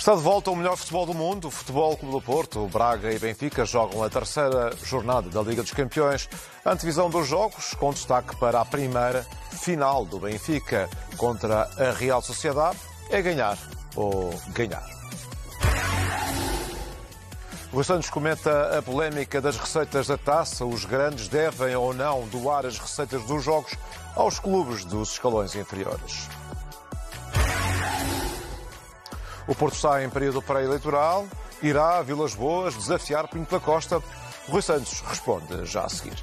Está de volta o melhor futebol do mundo, o Futebol Clube do Porto. Braga e Benfica jogam a terceira jornada da Liga dos Campeões. Antevisão dos jogos, com destaque para a primeira final do Benfica contra a Real Sociedade, é ganhar ou ganhar. O Santos comenta a polémica das receitas da taça. Os grandes devem ou não doar as receitas dos jogos aos clubes dos escalões inferiores. O Porto está em período pré-eleitoral, irá a Vilas Boas desafiar Pinto da Costa. Rui Santos responde já a seguir.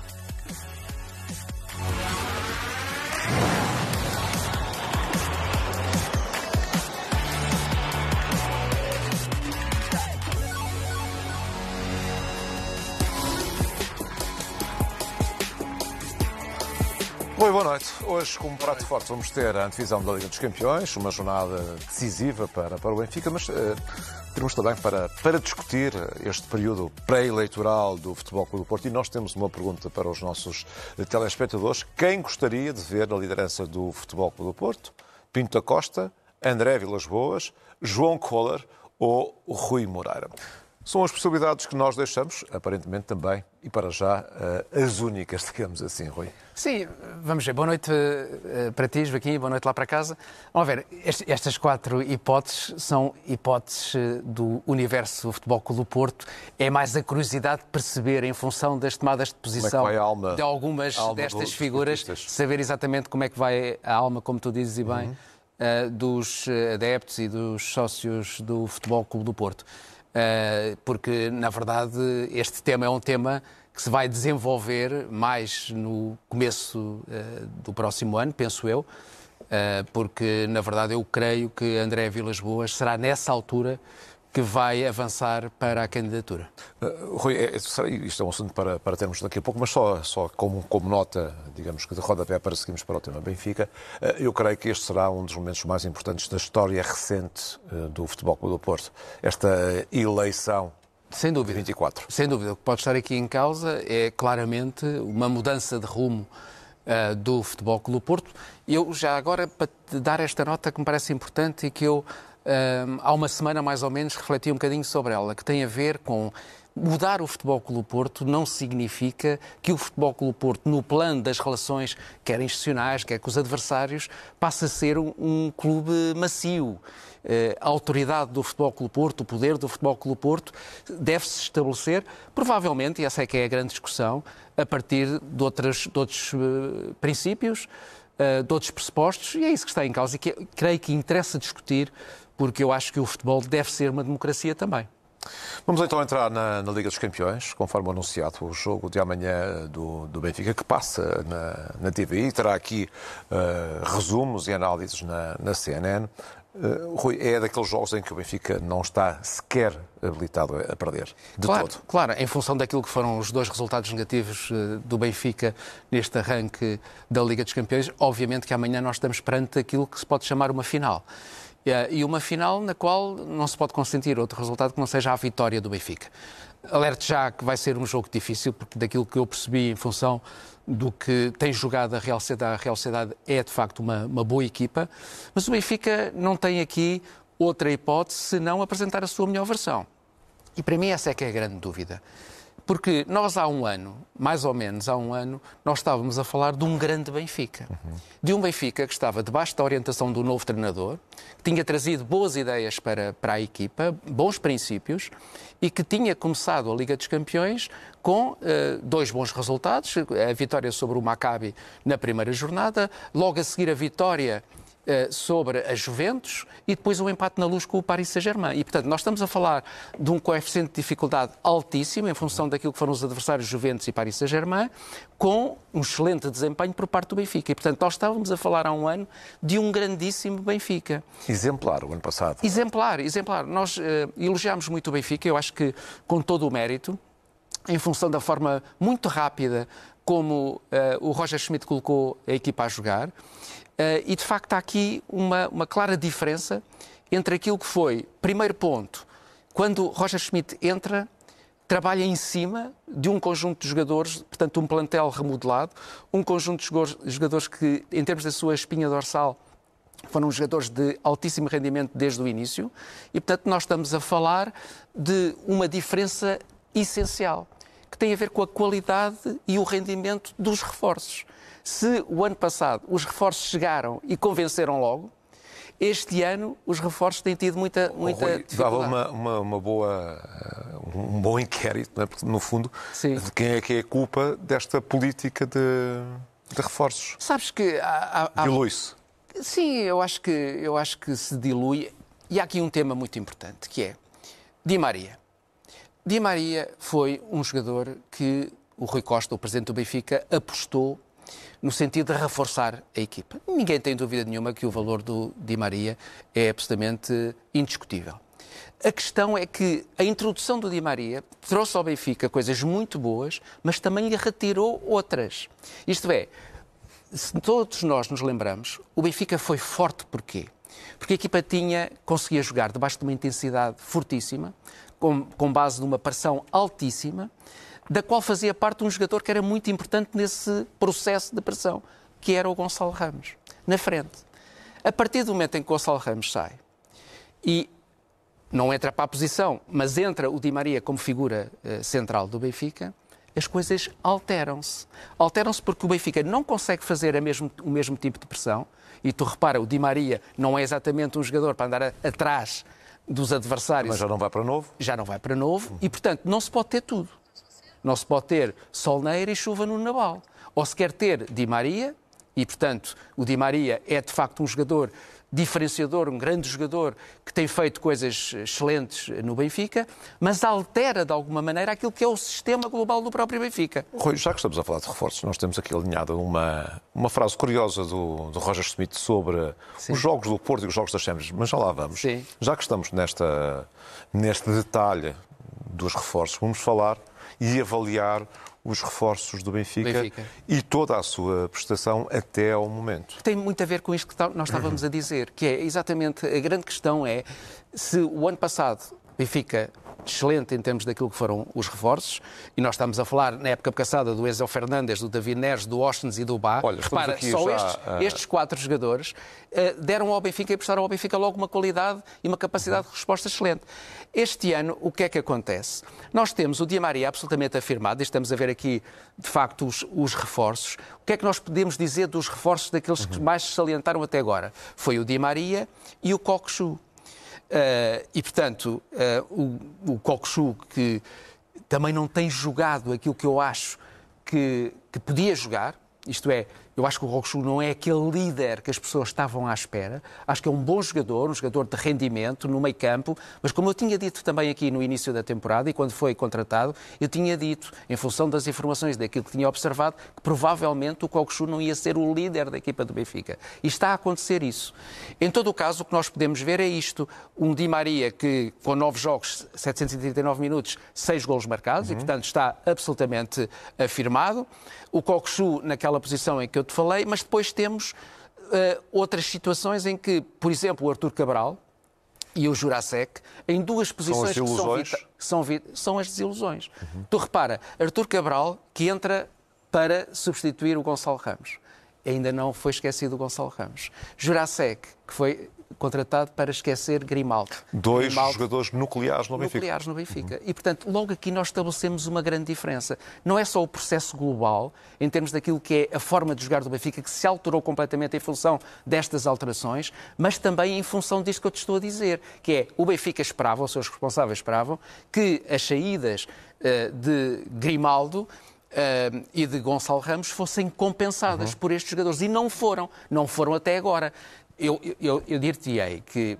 Oi, boa noite. Hoje, como prato forte, vamos ter a antevisão da Liga dos Campeões, uma jornada decisiva para, para o Benfica, mas uh, também para, para discutir este período pré-eleitoral do Futebol Clube do Porto. E nós temos uma pergunta para os nossos telespectadores. Quem gostaria de ver a liderança do Futebol Clube do Porto? Pinto da Costa, André Vilas Boas, João Kohler ou Rui Moreira? São as possibilidades que nós deixamos, aparentemente também, e para já, eh, as únicas, digamos assim, Rui. Sim, vamos ver. Boa noite eh, para ti, Joaquim, boa noite lá para casa. Vamos ver, estas quatro hipóteses são hipóteses eh, do universo do Futebol Clube do Porto. É mais a curiosidade de perceber, em função das tomadas de posição é alma, de algumas destas figuras, saber exatamente como é que vai a alma, como tu dizes e bem, uhum. dos adeptos e dos sócios do Futebol Clube do Porto. Eh, porque, na verdade, este tema é um tema que se vai desenvolver mais no começo eh, do próximo ano, penso eu, eh, porque, na verdade, eu creio que André Vilas Boas será nessa altura que vai avançar para a candidatura. Uh, Rui, é, isto é um assunto para, para termos daqui a pouco, mas só, só como, como nota, digamos que de rodapé para seguirmos para o tema Benfica, uh, eu creio que este será um dos momentos mais importantes da história recente uh, do Futebol Clube do Porto. Esta eleição sem dúvida. 24. Sem dúvida. O que pode estar aqui em causa é claramente uma mudança de rumo uh, do Futebol Clube do Porto. Eu já agora, para te dar esta nota que me parece importante e que eu há uma semana mais ou menos refleti um bocadinho sobre ela, que tem a ver com Mudar o Futebol Clube Porto não significa que o Futebol Clube Porto, no plano das relações, quer institucionais, quer com os adversários, passe a ser um, um clube macio. Eh, a autoridade do Futebol Clube Porto, o poder do Futebol Clube Porto, deve-se estabelecer, provavelmente, e essa é que é a grande discussão, a partir de, outras, de outros uh, princípios, uh, de outros pressupostos, e é isso que está em causa e que creio que interessa discutir porque eu acho que o futebol deve ser uma democracia também. Vamos então entrar na, na, Liga dos Campeões, conforme anunciado, o jogo de amanhã do, do Benfica, que passa na, na TVI, terá aqui uh, resumos e análises na, na CNN. Uh, Rui, é daqueles jogos em que o Benfica não está sequer habilitado a perder, de claro, todo. Claro, em função daquilo que foram os dois resultados negativos uh, do Benfica neste arranque da Liga dos Campeões, obviamente que amanhã nós estamos perante aquilo que se pode chamar uma final. Eh, e uma final na qual não se pode consentir outro resultado que não seja a vitória do Benfica. Alerte já que vai ser um jogo difícil, porque daquilo que eu percebi em função do que tem jogado a Real Sociedade, a Real Sociedade é de facto uma, uma boa equipa, mas o Benfica não tem aqui outra hipótese senão apresentar a sua melhor versão. E para mim essa é que é a grande dúvida. Porque nós há um ano, mais ou menos há um ano, nós estávamos a falar de um grande Benfica. Uhum. De um Benfica que estava debaixo da orientação do novo treinador, que tinha trazido boas ideias para, para a equipa, bons princípios, e que tinha começado a Liga dos Campeões com uh, dois bons resultados, a vitória sobre o Maccabi na primeira jornada, logo a seguir a vitória sobre a Juventus e depois um empate na luz com o Paris Saint-Germain. E, portanto, nós estamos a falar de um coeficiente de dificuldade altíssimo em função daquilo que foram os adversários Juventus e Paris Saint-Germain, com um excelente desempenho por parte do Benfica. E, portanto, nós estávamos a falar há um ano de um grandíssimo Benfica. Exemplar, o ano passado. Exemplar, exemplar. Nós uh, elogiámos muito o Benfica, eu acho que com todo o mérito, em função da forma muito rápida como uh, o Roger Schmidt colocou a equipa a jogar. Uh, e de facto há aqui uma, uma clara diferença entre aquilo que foi, primeiro ponto, quando Roger Schmidt entra, trabalha em cima de um conjunto de jogadores, portanto, um plantel remodelado, um conjunto de jogadores que, em termos da sua espinha dorsal, foram jogadores de altíssimo rendimento desde o início e, portanto, nós estamos a falar de uma diferença essencial que tem a ver com a qualidade e o rendimento dos reforços. Se o ano passado os reforços chegaram e convenceram logo, este ano os reforços têm tido muita, muita Rui, dificuldade. Dava uma, uma, uma boa, uh, um bom inquérito, não é? Porque, no fundo, Sim. de quem é que é a culpa desta política de, de reforços. Sabes que há, há- há- Dilui-se. Sim, eu acho que eu acho que se dilui. E há aqui um tema muito importante, que é Di Maria. Di Maria foi um jogador que o Rui Costa, o presidente do Benfica, apostou no sentido de reforçar a equipa. Ninguém tem dúvida nenhuma que o valor do Di Maria é absolutamente indiscutível. A questão é que a introdução do Di Maria trouxe ao Benfica coisas muito boas, mas também lhe retirou outras. Isto é, se todos nós nos lembramos, o Benfica foi forte porquê? Porque a equipa tinha, conseguia jogar debaixo de uma intensidade fortíssima, com, com base numa pressão altíssima, da qual fazia parte um jogador que era muito importante nesse processo de pressão, que era o Gonçalo Ramos, na frente. A partir do momento em que o Gonçalo Ramos sai e não entra para a posição, mas entra o Di Maria como figura eh, central do Benfica, as coisas alteram-se. Alteram-se porque o Benfica não consegue fazer mesmo- o mesmo tipo de pressão. E tu repara, o Di Maria não é exatamente um jogador para andar a- atrás dos adversários Mas já não vai para novo. já não vai para novo e, portanto, não se pode ter tudo. Não se pode ter sol na eira e chuva no naval. Ou se quer ter Di Maria, e, portanto, o Di Maria é de facto um jogador diferenciador, um grande jogador que tem feito coisas excelentes no Benfica, mas altera de alguma maneira aquilo que é o sistema global do próprio Benfica. Rui, já que estamos a falar de reforços, nós temos aqui alinhada uma, uma frase curiosa do, do Roger Smith sobre os jogos do Porto e os jogos das Champions, mas já lá vamos. Sim. Já que estamos nesta, neste detalhe dos reforços, vamos falar e avaliar os reforços do Benfica, Benfica. e toda a sua prestação até ao momento. tem muito a ver com isto que tá- nós estávamos a dizer, que é exatamente a grande questão é se o ano passado Benfica excelente em termos daquilo que foram os reforços, e nós estamos a falar na época passada do Enzo Fernandes, do David Neres, do Ostens e do Bá. Olha, Repara, aqui só já, estes, estes quatro jogadores eh, deram ao Benfica e prestaram ao Benfica logo uma qualidade e uma capacidade de resposta excelente. Este ano, o que é que acontece? Nós temos o Di Maria absolutamente afirmado, e estamos a ver aqui, de facto, os, os reforços. O que é que nós podemos dizer dos reforços daqueles que mais se salientaram até agora? Foi o Di Maria e o Cockchu. Uh, e, portanto, uh, o, o Cockchu, que também não tem jogado aquilo que eu acho que, que podia jogar, isto é, eu acho que o Rochu não é aquele líder que as pessoas estavam à espera. Acho que é um bom jogador, um jogador de rendimento no meio campo, mas como eu tinha dito também aqui no início da temporada e quando foi contratado, eu tinha dito, em função das informações daquilo que tinha observado, que provavelmente o Cockchu não ia ser o líder da equipa do Benfica. E está a acontecer isso. Em todo o caso, o que nós podemos ver é isto. Um Di Maria que, com nove jogos, 739 minutos, seis golos marcados, e portanto está absolutamente afirmado. O Cockchu naquela posição em que eu te falei, mas depois temos eh, outras situações em que, por exemplo, o Artur Cabral e o Jurasek, em duas posições que são, vita- são, vi- são as desilusões. Tu repara, Artur Cabral, que entra para substituir o Gonçalo Ramos. Ainda não foi esquecido o Gonçalo Ramos. Jurasek, que foi contratado para esquecer Grimaldo. Dois Grimaldo jogadores nucleares no Benfica. nucleares no Benfica. E, portanto, logo aqui nós estabelecemos uma grande diferença. Não é só o processo global, em termos daquilo que é a forma de jogar do Benfica, que se alterou completamente em função destas alterações, mas também em função disto que eu te estou a dizer, que é o Benfica esperava, os seus responsáveis esperavam, que as saídas eh, de Grimaldo eh, e de Gonçalo Ramos fossem compensadas por estes jogadores. E não foram. Não foram até agora. Eu, eu, eu dir-te-ei que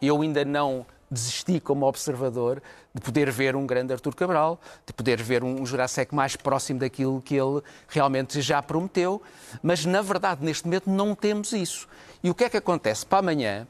eu ainda não desisti como observador de poder ver um grande Artur Cabral, de poder ver um Jurasek mais próximo daquilo que ele realmente já prometeu, mas na verdade neste momento não temos isso. E o que é que acontece? Para amanhã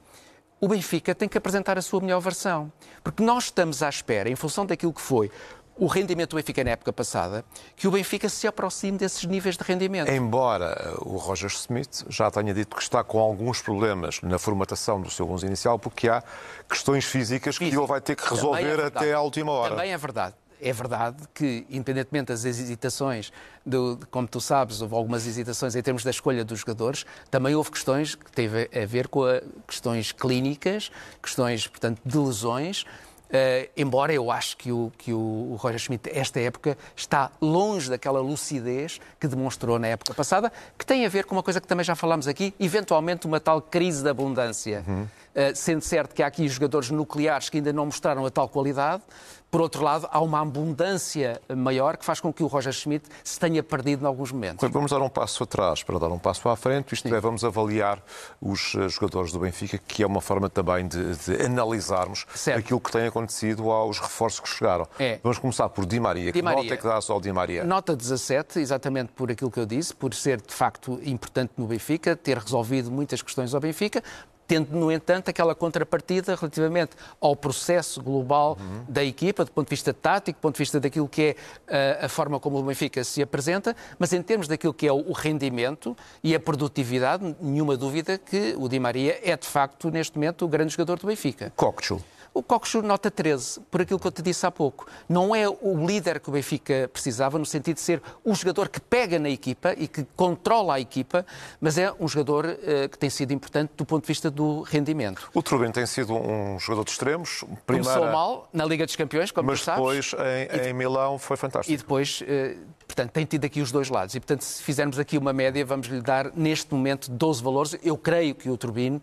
o Benfica tem que apresentar a sua melhor versão, porque nós estamos à espera, em função daquilo que foi o rendimento do Benfica na época passada, que o Benfica se aproxime desses níveis de rendimento. Embora o Roger Smith já tenha dito que está com alguns problemas na formatação do seu 11 inicial, porque há questões físicas que ele vai ter que é resolver verdade. até à última hora. Também é verdade. é verdade que, independentemente das hesitações, do, como tu sabes, houve algumas hesitações em termos da escolha dos jogadores, também houve questões que teve a ver com a, questões clínicas, questões, portanto, de lesões, Uh, embora eu acho que o, que o Roger Schmidt, esta época, está longe daquela lucidez que demonstrou na época passada, que tem a ver com uma coisa que também já falámos aqui, eventualmente uma tal crise de abundância. Uhum. Uh, sendo certo que há aqui jogadores nucleares que ainda não mostraram a tal qualidade, por outro lado, há uma abundância maior que faz com que o Roger Schmidt se tenha perdido em alguns momentos. Vamos dar um passo atrás para dar um passo à frente, isto Sim. é, vamos avaliar os eh, jogadores do Benfica, que é uma forma também de, de analisarmos certo. aquilo que tem acontecido aos reforços que chegaram. É. Vamos começar por Di Maria. Di que Maria. nota é que dá ao Di Maria? Nota 17, exatamente por aquilo que eu disse, por ser de facto importante no Benfica, ter resolvido muitas questões ao Benfica, tendo, no entanto, aquela contrapartida relativamente ao processo global uhum. da equipa, do ponto de vista tático, do ponto de vista daquilo que é uh, a forma como o Benfica se apresenta, mas em termos daquilo que é o rendimento e a produtividade, nenhuma dúvida que o Di Maria é, de facto, neste momento, o grande jogador do Benfica. Cocchu. O Cockshur nota 13, por aquilo que eu te disse há pouco. Não é o líder que o Benfica precisava, no sentido de ser o jogador que pega na equipa e que controla a equipa, mas é um jogador uh, que tem sido importante do ponto de vista do rendimento. O Trubin tem sido um jogador de extremos. Primeira... Começou mal na Liga dos Campeões, como mas tu sabes. Mas depois em, em Milão foi fantástico. E depois... Uh, Portanto, tem tido aqui os dois lados. E, portanto, se fizermos aqui uma média, vamos lhe dar, neste momento, 12 valores. Eu creio que o Turbine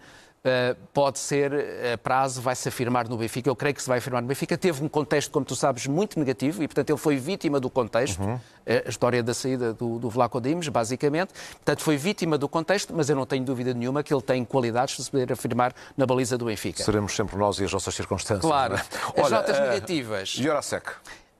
pode ser, a prazo, vai se afirmar no Benfica. Eu creio que se vai afirmar no Benfica. Teve um contexto, como tu sabes, muito negativo e, portanto, ele foi vítima do contexto. Uhum. Eh, a história da saída do, do Vlaco Dimos, basicamente. Portanto, foi vítima do contexto, mas eu não tenho dúvida nenhuma que ele tem qualidades de se poder afirmar na baliza do Benfica. Seremos sempre nós e as nossas circunstâncias. Claro. É? As Olha, notas uh, negativas. Jurasek.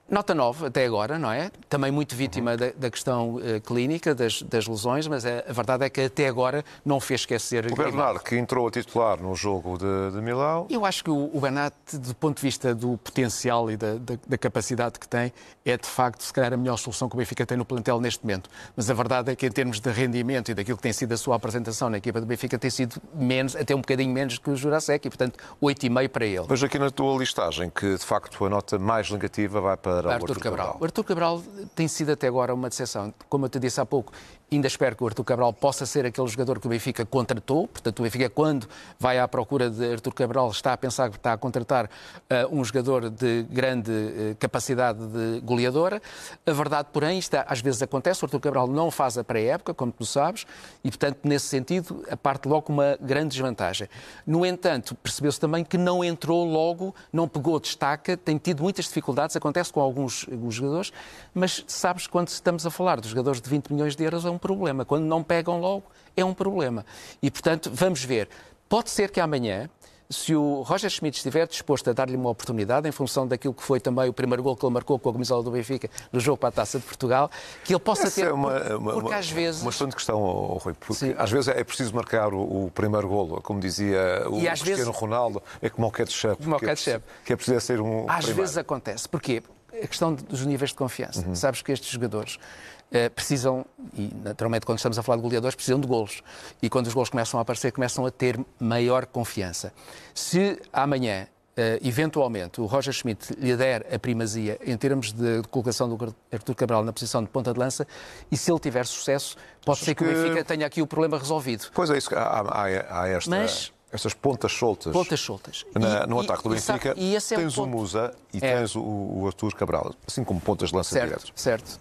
Nota 9 até agora, não é? Também muito vítima uhum. da, da, questão uh, clínica, das, das, lesões, mas a, a, verdade é que até agora não fez esquecer. O Bernardo, que entrou a titular no jogo de, de Milão. Eu acho que o, o Bernardo, do ponto de vista do potencial e da, da, da, capacidade que tem, é de facto, se calhar, a melhor solução que o Benfica tem no plantel neste momento. Mas a verdade é que, em termos de rendimento e daquilo que tem sido a sua apresentação na equipa do Benfica, tem sido menos, até um bocadinho menos que o Jurasek e, portanto, 8,5 para ele. Vejo aqui na tua listagem que, de facto, a nota mais negativa vai para Arthur o Arthur Cabral. Cabral. O Artur Cabral tem sido até agora uma decepção. Como eu te disse há pouco, ainda espero que o Artur Cabral possa ser aquele jogador que o Benfica contratou. Portanto, o Benfica, quando vai à procura de Artur Cabral, está a pensar que está a contratar uh, um jogador de grande uh, capacidade de goleadora. A verdade, porém, isto às vezes acontece. O Artur Cabral não faz a pré-época, como tu sabes, e, portanto, nesse sentido, parte logo uma grande desvantagem. No entanto, percebeu-se também que não entrou logo, não pegou destaca, tem tido muitas dificuldades. Acontece com alguns, alguns jogadores, mas sabes, quando estamos a falar dos jogadores de 20 milhões de euros, é um problema. Quando não pegam logo, é um problema. E, portanto, vamos ver. Pode ser que amanhã, se o Roger Schmidt estiver disposto a dar-lhe uma oportunidade, em função daquilo que foi também o primeiro gol que ele marcou com a camisola do Benfica no jogo para a Taça de Portugal, que ele possa Essa ter. É uma, uma, porque uma, às vezes. Uma excelente questão, Rui, porque Sim. às vezes é preciso marcar o, o primeiro golo, como dizia o Cristiano vezes... Ronaldo, é como o ketchup. Como o ketchup. Que é preciso ser um. Às primeiro. vezes acontece. Porquê? A questão dos níveis de confiança. Uhum. Sabes que estes jogadores uh, precisam, e naturalmente quando estamos a falar de goleadores, precisam de golos. E quando os golos começam a aparecer, começam a ter maior confiança. Se amanhã Uh, eventualmente o Roger Schmidt lhe der a primazia em termos de, de colocação do Artur Cabral na posição de ponta de lança e se ele tiver sucesso, pode Acho ser que, que, o Benfica tenha aqui o problema resolvido. Pois é isso, há, há, há esta... Mas, estas pontas soltas. Pontas soltas. Na, e, no ataque do Benfica, e, e é tens o Musa e é. tens o, o Artur Cabral, assim como pontas de lança certo, diretos. Certo.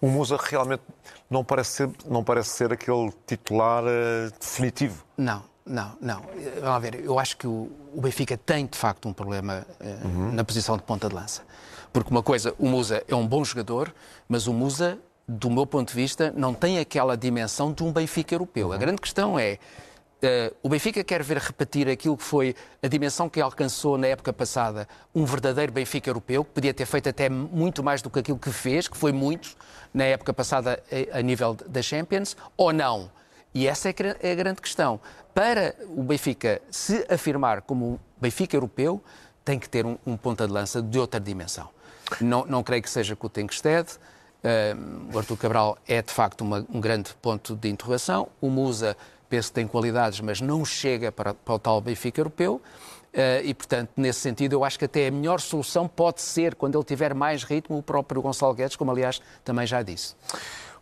O Musa realmente não parece ser, não parece ser aquele titular uh, definitivo. Não, não, não. Vamos ver, eu acho que o, o Benfica tem de facto um problema uh, uhum. na posição de ponta de lança. Porque uma coisa, o Musa é um bom jogador, mas o Musa, do meu ponto de vista, não tem aquela dimensão de um Benfica europeu. Uhum. A grande questão é Uh, o Benfica quer ver repetir aquilo que foi a dimensão que alcançou na época passada um verdadeiro Benfica europeu, que podia ter feito até muito mais do que aquilo que fez, que foi muito na época passada a, a nível da Champions, ou não? E essa é, é a grande questão. Para o Benfica se afirmar como um Benfica europeu, tem que ter um, um ponta de lança de outra dimensão. Não, não creio que seja com o Tenkstead. Uh, o Artur Cabral é de facto uma, um grande ponto de interrogação. O Musa penso que tem qualidades, mas não chega para, para o tal Benfica europeu. e, portanto, nesse sentido, eu acho que até a melhor solução pode ser, quando ele tiver mais ritmo, o próprio Gonçalo Guedes, como aliás também já disse.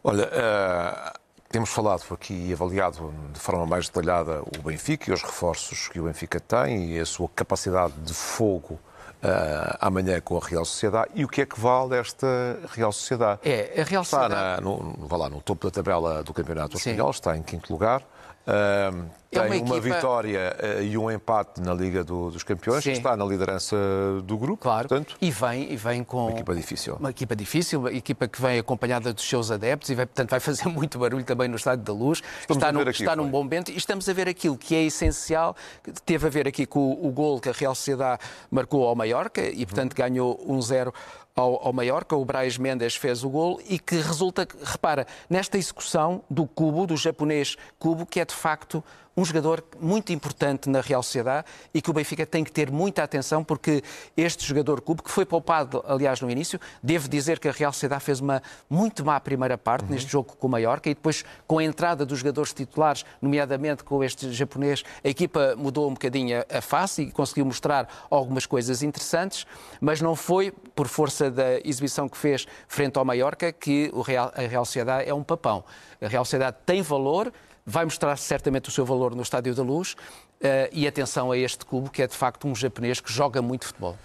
Olha, uh, temos falado aqui e avaliado de forma mais detalhada o Benfica e os reforços que o Benfica tem e a sua capacidade de fogo uh, amanhã com a Real Sociedade. E o que é que vale esta Real Sociedade? É, a Real Sociedade... Está na, no, lá, no topo da tabela do Campeonato Espanhol, está em quinto lugar. Uh, tem é uma, equipa... uma, vitória uh, e um empate na Liga do, dos Campeões, Sim. que está na liderança do grupo. Claro. Portanto, e vem, e vem com. Uma equipa difícil. Uma equipa difícil, uma equipa que vem acompanhada dos seus adeptos e vai, portanto vai fazer muito barulho também no Estádio da Luz. Estamos está, no, aqui, está num bom momento e estamos a ver aquilo que é essencial, que teve a ver aqui com o, o gol que a Real Sociedade marcou ao Mallorca e, portanto, ganhou 1-0 ao, ao Mallorca, o Brais Mendes fez o gol e que resulta, repara, nesta execução do Cubo, do japonês Cubo, que é de facto um jogador muito importante na Real Sociedade e que o Benfica tem que ter muita atenção porque este jogador Cubo, que foi poupado, aliás, no início, devo dizer que a Real Sociedade fez uma muito má primeira parte uhum. neste jogo com o Mallorca e depois com a entrada dos jogadores titulares, nomeadamente com este japonês, a equipa mudou um bocadinho a face e conseguiu mostrar algumas coisas interessantes, mas não foi por força da exibição que fez frente ao Mallorca que a Real Sociedade é um papão. A Real Sociedade tem valor, vai mostrar certamente o seu valor no Estádio da Luz. Uh, e atenção a este clube, que é de facto um japonês que joga muito futebol.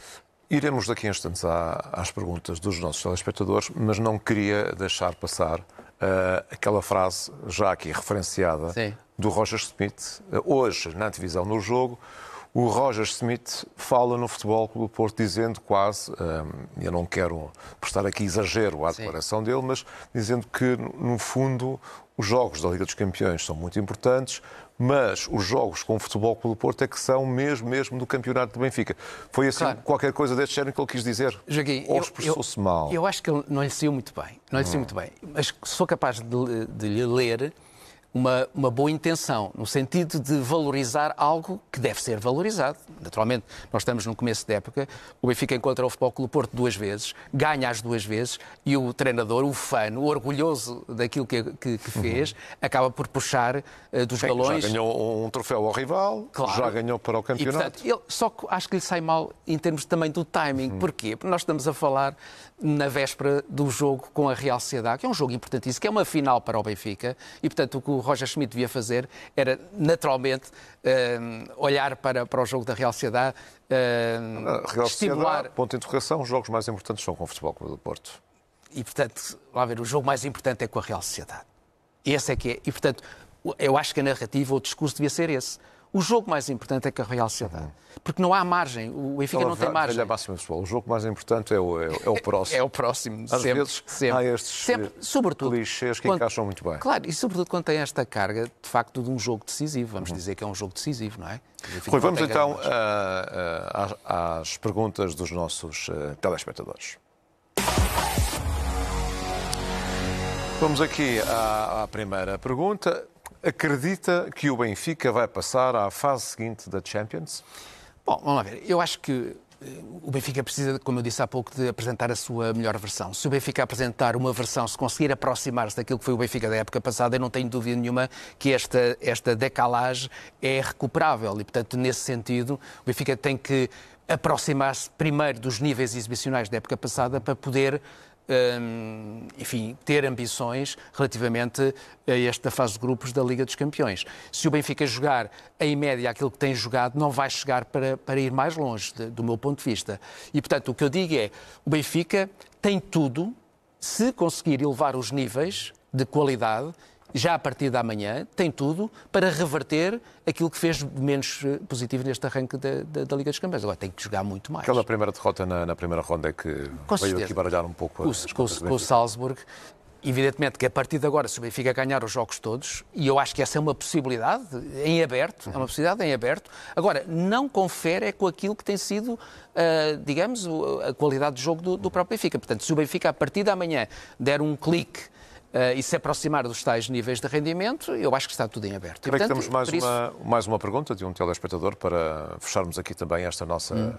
Iremos daqui a instantes às perguntas dos nossos telespectadores, mas não queria deixar passar uh, aquela frase já aqui referenciada Sim. do Roger Smith, uh, hoje na divisão no jogo. O Roger Smith fala no Futebol Clube Porto dizendo quase, eu não quero prestar aqui exagero à declaração Sim. dele, mas dizendo que, no fundo, os jogos da Liga dos Campeões são muito importantes, mas os jogos com o Futebol Clube do Porto é que são mesmo, mesmo do campeonato do Benfica. Foi assim claro. qualquer coisa deste género que ele quis dizer? Joguei. Ou expressou-se mal? Eu acho que ele não lhe saiu muito bem. Não lhe saiu hum. muito bem. Mas for capaz de, de lhe ler, uma, uma boa intenção, no sentido de valorizar algo que deve ser valorizado. Naturalmente, nós estamos no começo da época, o Benfica encontra o Futebol Clube Porto duas vezes, ganha as duas vezes, e o treinador, o fã, o orgulhoso daquilo que, que, que fez, uhum. acaba por puxar uh, dos Sim, galões. Já ganhou um troféu ao rival, claro. já ganhou para o campeonato. E, portanto, ele, só que acho que lhe sai mal em termos também do timing. Uhum. Porquê? Porque nós estamos a falar na véspera do jogo com a Real Sociedade, que é um jogo importantíssimo, que é uma final para o Benfica, e portanto o que o Roger Schmidt devia fazer era naturalmente uh, olhar para, para o jogo da Real Sociedade, uh, Real estimular... Sociedade, ponto de interrogação, os jogos mais importantes são com o Futebol Clube do Porto. E portanto, lá ver, o jogo mais importante é com a Real Sociedade. Esse é que é. E portanto, eu acho que a narrativa, o discurso devia ser esse. O jogo mais importante é que a Real Sociedade. Porque não há margem. O Benfica então, não tem margem. Velha máxima pessoal. O jogo mais importante é o, é, é o próximo. É o próximo. Às sempre, vezes sempre, há estes sempre, sobretudo, clichês que quando, encaixam muito bem. Claro, e sobretudo quando tem esta carga, de facto, de um jogo decisivo. Vamos uhum. dizer que é um jogo decisivo, não é? Rui, vamos então uh, uh, às perguntas dos nossos uh, telespectadores. Vamos aqui à, à primeira pergunta. Acredita que o Benfica vai passar à fase seguinte da Champions? Bom, vamos lá ver. Eu acho que eh, o Benfica precisa, como eu disse há pouco, de apresentar a sua melhor versão. Se o Benfica apresentar uma versão, se conseguir aproximar-se daquilo que foi o Benfica da época passada, eu não tenho dúvida nenhuma que esta, esta decalagem é recuperável. E, portanto, nesse sentido, o Benfica tem que aproximar-se primeiro dos níveis exibicionais da época passada para poder Hum, enfim, ter ambições relativamente a esta fase de grupos da Liga dos Campeões. Se o Benfica jogar em média aquilo que tem jogado, não vai chegar para, para ir mais longe, de, do meu ponto de vista. E, portanto, o que eu digo é, o Benfica tem tudo, se conseguir elevar os níveis de qualidade, já a partir da manhã, tem tudo para reverter aquilo que fez menos eh, positivo neste arranque da, da, da, Liga dos Campeões. Agora tem que jogar muito mais. Aquela primeira derrota na, na primeira ronda é que com veio aqui baralhar um pouco com, com, com o Salzburg. Evidentemente que a partir de agora, se o Benfica ganhar os jogos todos, e eu acho que essa é uma possibilidade em aberto, é uma possibilidade em aberto. Agora, não confere é com aquilo que tem sido, uh, digamos, a qualidade de jogo do, do próprio Benfica. Portanto, se o Benfica, a partir da manhã, der um clique e se aproximar dos tais níveis de rendimento, eu acho que está tudo em aberto. Creio que temos mais, isso... uma, mais uma pergunta de um telespectador para fecharmos aqui também esta nossa. Hum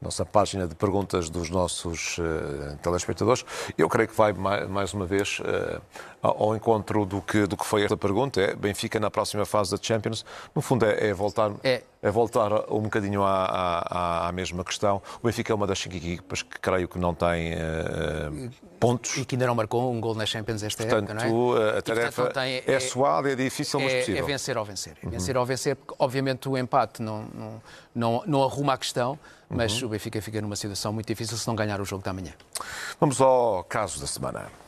nossa página de perguntas dos nossos uh, telespectadores. Eu creio que vai mais uma vez uh, ao encontro do que, do que foi esta pergunta. É Benfica na próxima fase da Champions. No fundo, é, é voltar, é. é. voltar um bocadinho à, à, à, mesma questão. O Benfica é uma das cinco equipas que creio que não tem uh, pontos. E que ainda não marcou um gol na Champions esta portanto, época, não é? a tarefa portanto, tem, é, é suada, é difícil, mas é, possível. É vencer ou vencer. É vencer uhum. ou vencer, porque obviamente o empate não, não, não, não arruma a questão, mas uhum. o Benfica fica numa situação muito difícil se não ganhar o jogo da manhã. Vamos ao caso da semana.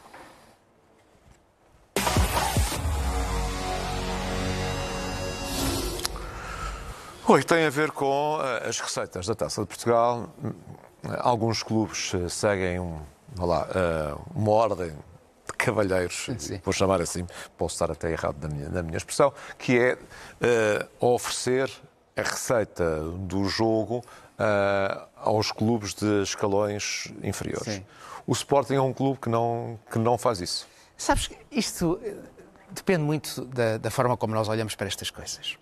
Oi, tem a ver com eh, as receitas da Taça de Portugal. Alguns clubes eh, seguem um, lá, eh, uma ordem de cavalheiros, Sim. vou chamar assim, posso estar até errado na minha, na minha expressão, que é uh, oferecer a receita do jogo uh, aos clubes de escalões inferiores. Sim. O Sporting é um clube que não, que não faz isso. Sabes, isto depende muito da, da forma como nós olhamos para estas coisas.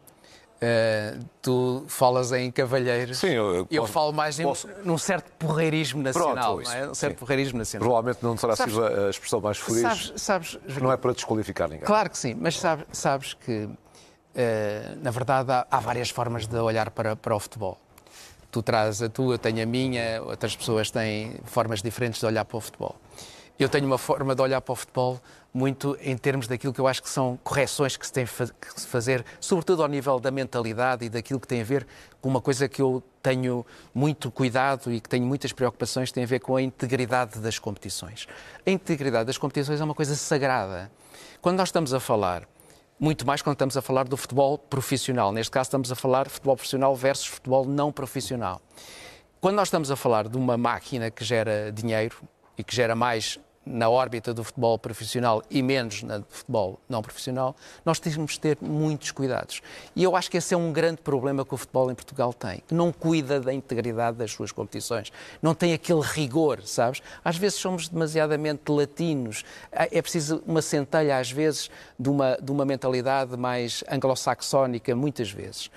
Uh, tu falas em cavalheiros. Sim, eu, eu, eu falo mais posso... em, num certo porreirismo nacional. Pronto, é? Um certo sim. porreirismo nacional. Provavelmente não terá sabes, sido a expressão mais feliz. Sabes, sabes, não é para desqualificar ninguém. Claro que sim, mas sabes, sabes que, uh, na verdade, há, há, várias formas de olhar para, para o futebol. Tu trazes a tua, eu tenho a minha, outras pessoas têm formas diferentes de olhar para o futebol. Eu tenho uma forma de olhar para o futebol muito em termos daquilo que eu acho que são correções que se tem que se fazer, sobretudo ao nível da mentalidade e daquilo que tem a ver com uma coisa que eu tenho muito cuidado e que tenho muitas preocupações, tem a ver com a integridade das competições. A integridade das competições é uma coisa sagrada. Quando nós estamos a falar, muito mais quando estamos a falar do futebol profissional, neste caso estamos a falar futebol profissional versus futebol não profissional. Quando nós estamos a falar de uma máquina que gera dinheiro e que gera mais na órbita do futebol profissional e menos na do futebol não profissional, nós temos de ter muitos cuidados. E eu acho que esse é um grande problema que o futebol em Portugal tem, que não cuida da integridade das suas competições, não tem aquele rigor, sabes? Às vezes somos demasiadamente latinos, é preciso uma centelha, às vezes, de uma, de uma mentalidade mais anglo-saxónica, muitas vezes.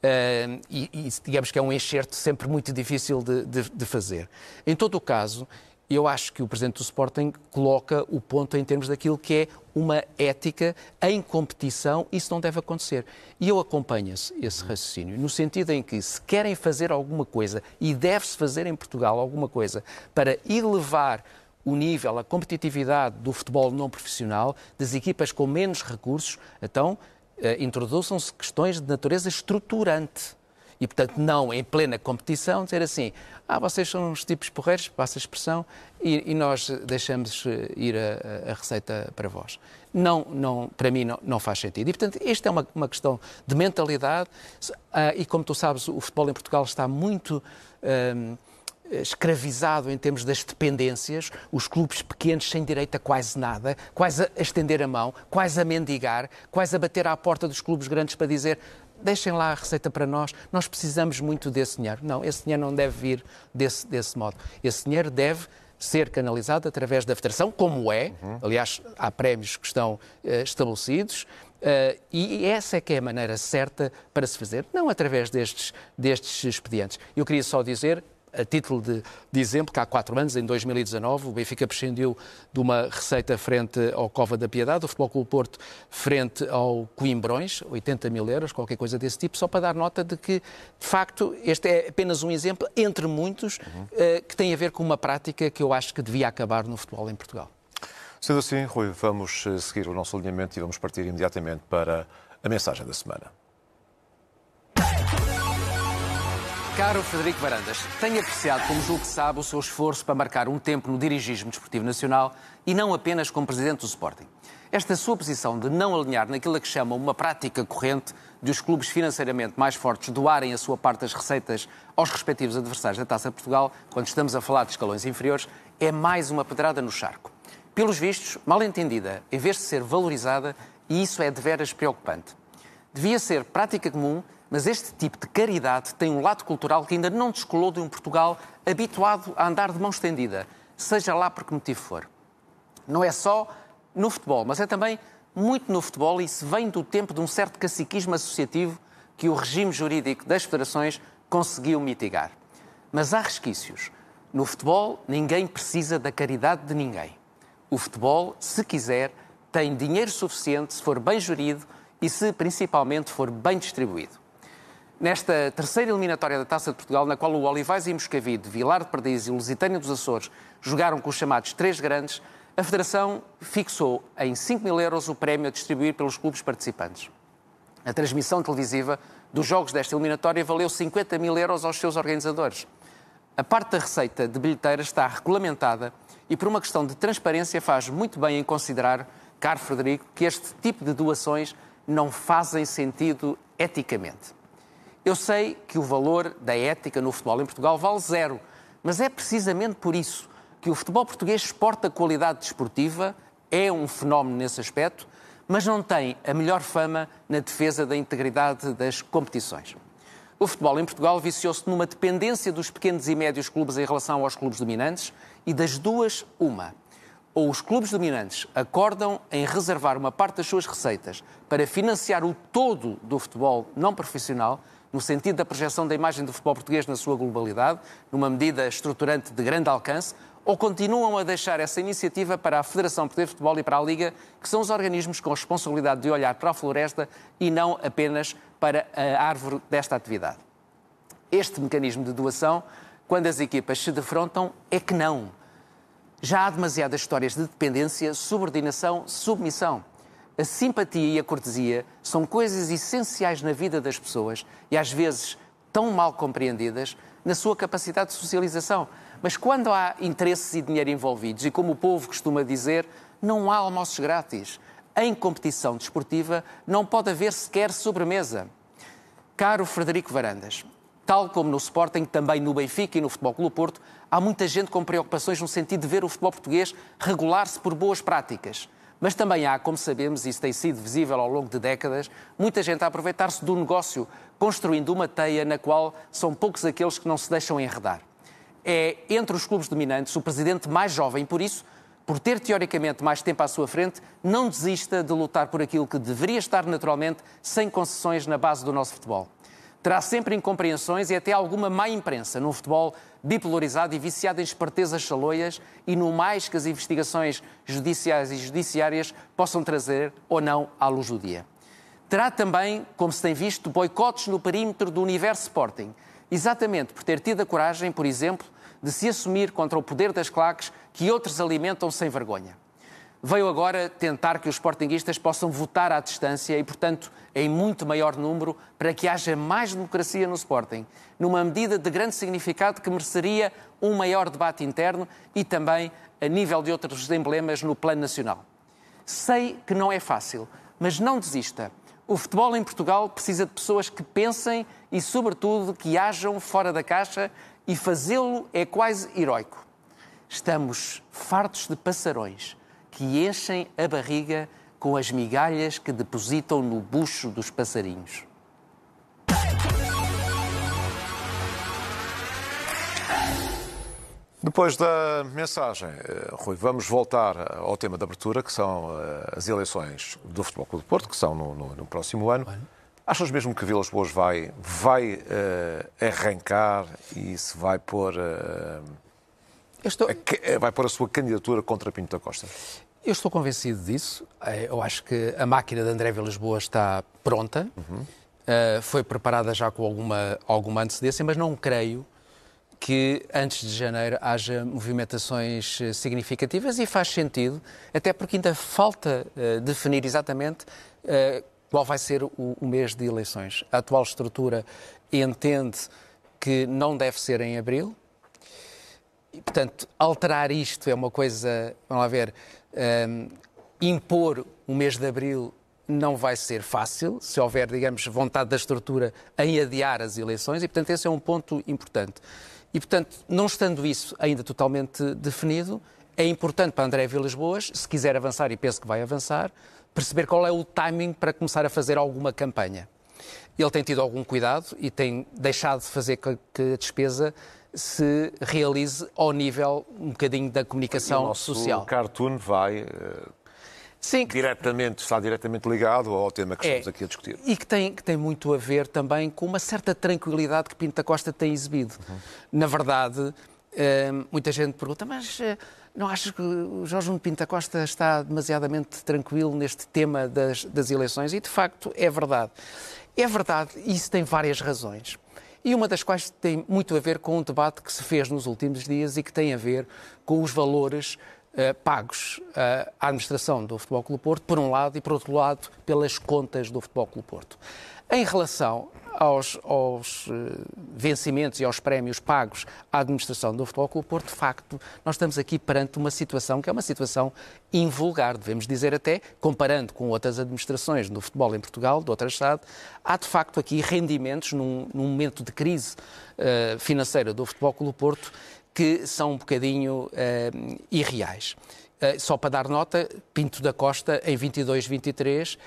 Uh, e, e, digamos que é um enxerto sempre muito difícil de, de, de fazer. Em todo o caso, eu acho que o Presidente do Sporting coloca o ponto em termos daquilo que é uma ética em competição, isso não deve acontecer. E eu acompanho esse, esse raciocínio, no sentido em que se querem fazer alguma coisa, e deve-se fazer em Portugal alguma coisa, para elevar o nível, a competitividade do futebol não profissional, das equipas com menos recursos, então eh, introduzam-se questões de natureza estruturante e, portanto, não em plena competição dizer assim, ah, vocês são uns tipos porreiros, passa a expressão, e, e nós deixamos eh, ir a, a, receita para vós. Não, não, para mim não, não faz sentido. E, portanto, esta é uma, uma questão de mentalidade ah, e, como tu sabes, o futebol em Portugal está muito... Ah, escravizado em termos das dependências, os clubes pequenos sem direito a quase nada, quase a estender a mão, quase a mendigar, quase a bater à porta dos clubes grandes para dizer deixem lá a receita para nós, nós precisamos muito desse dinheiro. Não, esse dinheiro não deve vir desse, desse modo. Esse dinheiro deve ser canalizado através da federação, como é. Uhum. Aliás, há prémios que estão uh, estabelecidos. Uh, e essa é que é a maneira certa para se fazer, não através destes, destes expedientes. Eu queria só dizer, a título de, de, exemplo, que há quatro anos, em 2019, o Benfica prescindiu de uma receita frente ao Cova da Piedade, o Futebol Clube Porto frente ao Coimbrões, 80 mil euros, qualquer coisa desse tipo, só para dar nota de que, de facto, este é apenas um exemplo, entre muitos, uhum. uh, que tem a ver com uma prática que eu acho que devia acabar no futebol em Portugal. Sendo assim, Rui, vamos eh, seguir o nosso alinhamento e vamos partir imediatamente para a mensagem da semana. Caro Frederico Varandas, tenho apreciado, como julgo que sabe, o seu esforço para marcar um tempo no dirigismo desportivo nacional e não apenas como presidente do Sporting. Esta sua posição de não alinhar naquilo a que chama uma prática corrente de os clubes financeiramente mais fortes doarem a sua parte das receitas aos respectivos adversários da Taça de Portugal, quando estamos a falar de escalões inferiores, é mais uma pedrada no charco. Pelos vistos, mal entendida, em vez de ser valorizada, e isso é de veras preocupante. Devia ser prática comum mas este tipo de caridade tem um lado cultural que ainda não descolou de um Portugal habituado a andar de mão estendida, seja lá por que motivo for. Não é só no futebol, mas é também muito no futebol e isso vem do tempo de um certo caciquismo associativo que o regime jurídico das federações conseguiu mitigar. Mas há resquícios. No futebol, ninguém precisa da caridade de ninguém. O futebol, se quiser, tem dinheiro suficiente se for bem gerido e se principalmente for bem distribuído. Nesta terceira eliminatória da Taça de Portugal, na qual o Olivais e Moscavide, Vilar de Perdiz e Lusitânia dos Açores jogaram com os chamados três grandes, a Federação fixou em 5 mil euros o prémio a distribuir pelos clubes participantes. A transmissão televisiva dos jogos desta eliminatória valeu 50 mil euros aos seus organizadores. A parte da receita de bilheteira está regulamentada e, por uma questão de transparência, faz muito bem em considerar, caro Frederico, que este tipo de doações não fazem sentido eticamente. Eu sei que o valor da ética no futebol em Portugal vale zero, mas é precisamente por isso que o futebol português exporta qualidade desportiva, é um fenómeno nesse aspecto, mas não tem a melhor fama na defesa da integridade das competições. O futebol em Portugal viciou-se numa dependência dos pequenos e médios clubes em relação aos clubes dominantes e das duas, uma. Ou os clubes dominantes acordam em reservar uma parte das suas receitas para financiar o todo do futebol não profissional, no sentido da projeção da imagem do futebol português na sua globalidade, numa medida estruturante de grande alcance, ou continuam a deixar essa iniciativa para a Federação Portuguesa de Futebol e para a Liga, que são os organismos com a responsabilidade de olhar para a floresta e não apenas para a árvore desta atividade? Este mecanismo de doação, quando as equipas se defrontam, é que não. Já há demasiadas histórias de dependência, subordinação, submissão. A simpatia e a cortesia são coisas essenciais na vida das pessoas e às vezes tão mal compreendidas na sua capacidade de socialização. Mas quando há interesses e dinheiro envolvidos, e como o povo costuma dizer, não há almoços grátis. Em competição desportiva não pode haver sequer sobremesa. Caro Frederico Varandas, tal como no Sporting, também no Benfica e no Futebol Clube Porto, há muita gente com preocupações no sentido de ver o futebol português regular-se por boas práticas. Mas também há, como sabemos, e isso tem sido visível ao longo de décadas, muita gente a aproveitar-se do negócio, construindo uma teia na qual são poucos aqueles que não se deixam enredar é, entre os clubes dominantes, o presidente mais jovem, por isso, por ter teoricamente mais tempo à sua frente, não desista de lutar por aquilo que deveria estar naturalmente sem concessões na base do nosso futebol. Terá sempre incompreensões e até alguma má imprensa num futebol bipolarizado e viciado em espertezas chaloias e no mais que as investigações judiciais e judiciárias possam trazer ou não à luz do dia. Terá também, como se tem visto, boicotes no perímetro do universo Sporting, exatamente por ter tido a coragem, por exemplo, de se assumir contra o poder das claques que outros alimentam sem vergonha. Veio agora tentar que os sportinguistas possam votar à distância e, portanto, em muito maior número, para que haja mais democracia no Sporting, numa medida de grande significado que mereceria um maior debate interno e também a nível de outros emblemas no plano nacional. Sei que não é fácil, mas não desista. O futebol em Portugal precisa de pessoas que pensem e, sobretudo, que hajam fora da caixa e fazê-lo é quase heroico. Estamos fartos de passarões que enchem a barriga com as migalhas que depositam no bucho dos passarinhos. Depois da mensagem, eh, Rui, vamos voltar ao tema da abertura, que são eh, as eleições do Futebol Clube de Porto, que são no, no, no próximo ano. Achas mesmo que Vilas Boas vai, vai uh, arrancar e se vai pôr, uh, estou... a, vai pôr a sua candidatura contra Pinto da Costa? Eu estou convencido disso. Eu acho que a máquina de André Vilas Boas está pronta. Uhum. Uh, foi preparada já com alguma, alguma antecedência, mas não creio que antes de janeiro haja movimentações eh, significativas e faz sentido, até porque ainda falta uh, definir exatamente uh, qual vai ser o, o, mês de eleições. A atual estrutura entende que não deve ser em abril. E, portanto, alterar isto é uma coisa, vamos lá ver, um, impor o mês de abril não vai ser fácil, se houver, digamos, vontade da estrutura em adiar as eleições, e, portanto, esse é um ponto importante. E, portanto, não estando isso ainda totalmente definido, é importante para André Vilas Boas, se quiser avançar, e penso que vai avançar, perceber qual é o timing para começar a fazer alguma campanha. Ele tem tido algum cuidado e tem deixado de fazer que a despesa se realize ao nível um bocadinho da comunicação o nosso social. O cartoon vai eh, Sim, diretamente, está diretamente ligado ao tema que estamos é, aqui a discutir. E que tem, que tem muito a ver também com uma certa tranquilidade que Pinto da Costa tem exibido. Uhum. Na verdade, eh, muita gente pergunta, mas eh, não acho que o Jorge Nuno Pinta Costa está demasiadamente tranquilo neste tema das, das eleições e, de facto, é verdade. É verdade e isso tem várias razões. E uma das quais tem muito a ver com um debate que se fez nos últimos dias e que tem a ver com os valores uh, pagos uh, à administração do Futebol Clube Porto, por um lado, e por outro lado, pelas contas do Futebol Clube Porto. Em relação aos, aos uh, vencimentos e aos prémios pagos à administração do Futebol Clube Porto, de facto, nós estamos aqui perante uma situação que é uma situação invulgar, devemos dizer até, comparando com outras administrações do futebol em Portugal, de outra Estado, há de facto aqui rendimentos num, num momento de crise uh, financeira do Futebol Clube Porto que são um bocadinho uh, irreais. só para dar nota, Pinto da Costa, em 22-23,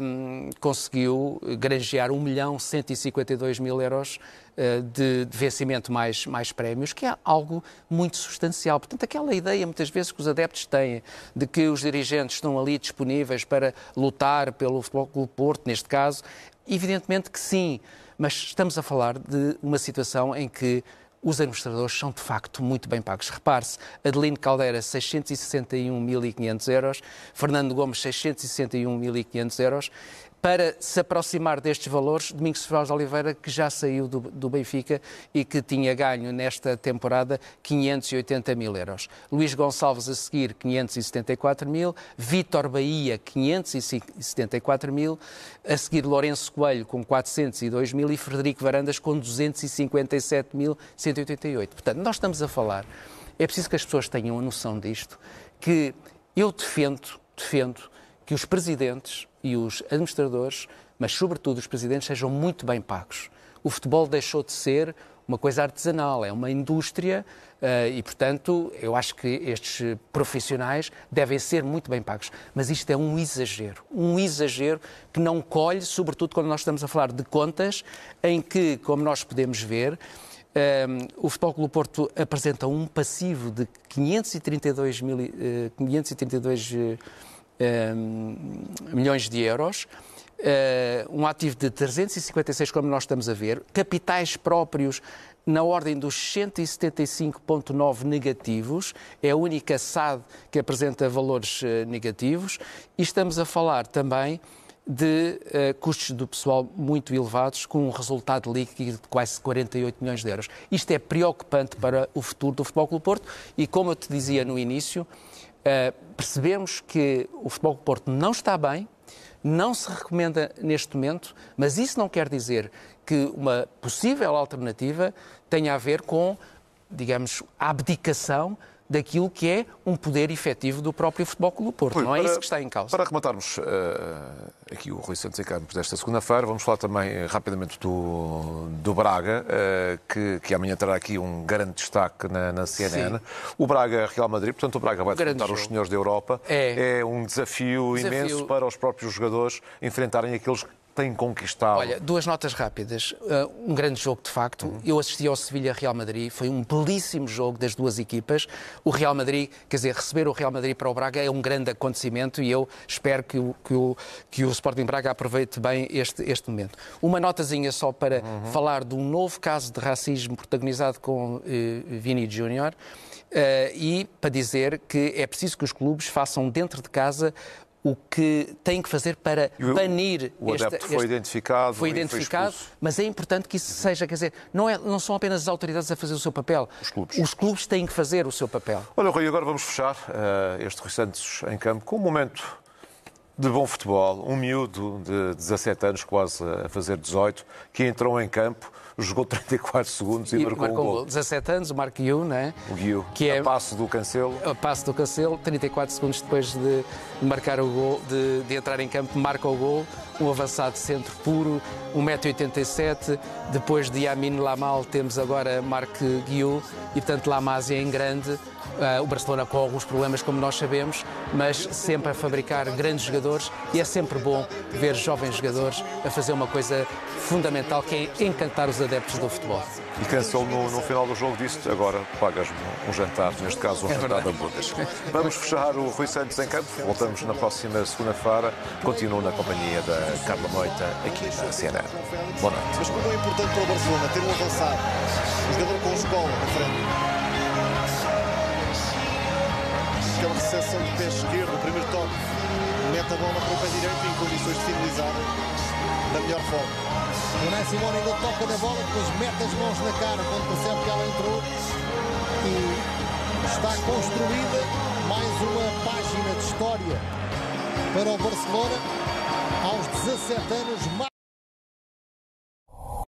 um, conseguiu granjear 1 milhão 152 mil euros uh, de, de, vencimento mais, mais prémios, que é algo muito substancial. Portanto, aquela ideia muitas vezes que os adeptos têm de que os dirigentes estão ali disponíveis para lutar pelo Futebol Clube Porto, neste caso, evidentemente que sim, mas estamos a falar de uma situação em que os administradores são de facto muito bem pagos. Repare-se, Adelino Caldeira, 661.500 euros, Fernando Gomes, 661.500 euros para se aproximar destes valores, Domingos Ferraz de Oliveira, que já saiu do, do, Benfica e que tinha ganho nesta temporada 580 mil euros. Luís Gonçalves a seguir 574 mil, Vítor Bahia 574 mil, a seguir Lourenço Coelho com 402 mil e Frederico Varandas com 257.188. Portanto, nós estamos a falar, é preciso que as pessoas tenham a noção disto, que eu defendo, defendo que os presidentes e os administradores, mas sobretudo os presidentes, sejam muito bem pagos. O futebol deixou de ser uma coisa artesanal, é uma indústria uh, e, portanto, eu acho que estes profissionais devem ser muito bem pagos. Mas isto é um exagero, um exagero que não colhe, sobretudo quando nós estamos a falar de contas em que, como nós podemos ver, um, eh, o Futebol Clube Porto apresenta um passivo de 532, mil, uh, 532 uh, milhões de euros. Uh, um ativo de 356, como nós estamos a ver, capitais próprios na ordem dos 175,9 negativos, é a única SAD que apresenta valores uh, negativos, e estamos a falar também de uh, custos do pessoal muito elevados, com um resultado líquido de quase 48 milhões de euros. Isto é preocupante para o futuro do Futebol Clube Porto e, como eu te dizia no início, percebemos que o Futebol Porto não está bem, não se recomenda neste momento, mas isso não quer dizer que uma possível alternativa tenha a ver com, digamos, a abdicação daquilo que é um poder efetivo do próprio Futebol Clube Porto. Rui, não é para, isso que está em causa. Para rematarmos uh, aqui o Rui Santos em Campos desta segunda-feira, vamos falar também uh, rapidamente do, do Braga, uh, que, que amanhã terá aqui um grande destaque na, na CNN. Sim. O Braga-Real Madrid, portanto o Braga vai enfrentar os senhores da Europa. É, é um desafio, desafio, imenso para os próprios jogadores enfrentarem aqueles tem conquistado? Olha, duas notas rápidas. Uh, um grande jogo, de facto. Uhum. Eu assisti ao Sevilha-Real Madrid. Foi um belíssimo jogo das duas equipas. O Real Madrid, quer dizer, receber o Real Madrid para o Braga é um grande acontecimento e eu espero que o, que o, que o Sporting Braga aproveite bem este, este momento. Uma notazinha só para uhum. falar de um novo caso de racismo protagonizado com uh, Vini Júnior. Uh, e para dizer que é preciso que os clubes façam dentro de casa o que tem que fazer para o, banir o este, adepto foi este, identificado foi identificado foi mas é importante que isso seja quer dizer não é não são apenas as autoridades a fazer o seu papel. Os clubes. Os clubes têm que fazer o seu papel. Olha Rui agora vamos fechar uh, este Rui Santos em campo com um momento de bom futebol um miúdo de 17 anos quase a fazer 18 que entrou em campo jogou 34 segundos e, e marcou, marcou um gol. 17 anos, o Marco Guiu, não é? O Guiu, que é a passo do Cancelo. A passo do Cancelo, 34 segundos depois de marcar o gol, de, de entrar em campo, marca o gol, um avançado centro puro, 1,87m. Depois de Yamin Lamal temos agora Marco Guiu e, portanto, Lamazia em grande. Uh, o Barcelona com alguns problemas, como nós sabemos, mas sempre a fabricar grandes jogadores e é sempre bom ver jovens jogadores a fazer uma coisa fundamental que é encantar os adeptos do futebol. E Cancel no, no final do jogo disse agora pagas um, jantar, neste caso um é jantar de hambúrgueres. Vamos fechar o Rui Santos em campo, voltamos na próxima segunda-feira, continuo na companhia da Carla Moita aqui na CNN. Boa noite. Mas como é importante para o Barcelona ter um avançado, um jogador com escola na frente. boa recepção de pé esquerdo, o primeiro toque, mete a bola para o pé direito em condições de finalizar da melhor forma. O Nai Simone ainda toca na bola, depois mete as mãos na cara quando percebe que ela entrou e está construída mais uma página de história para o Barcelona aos 17 anos.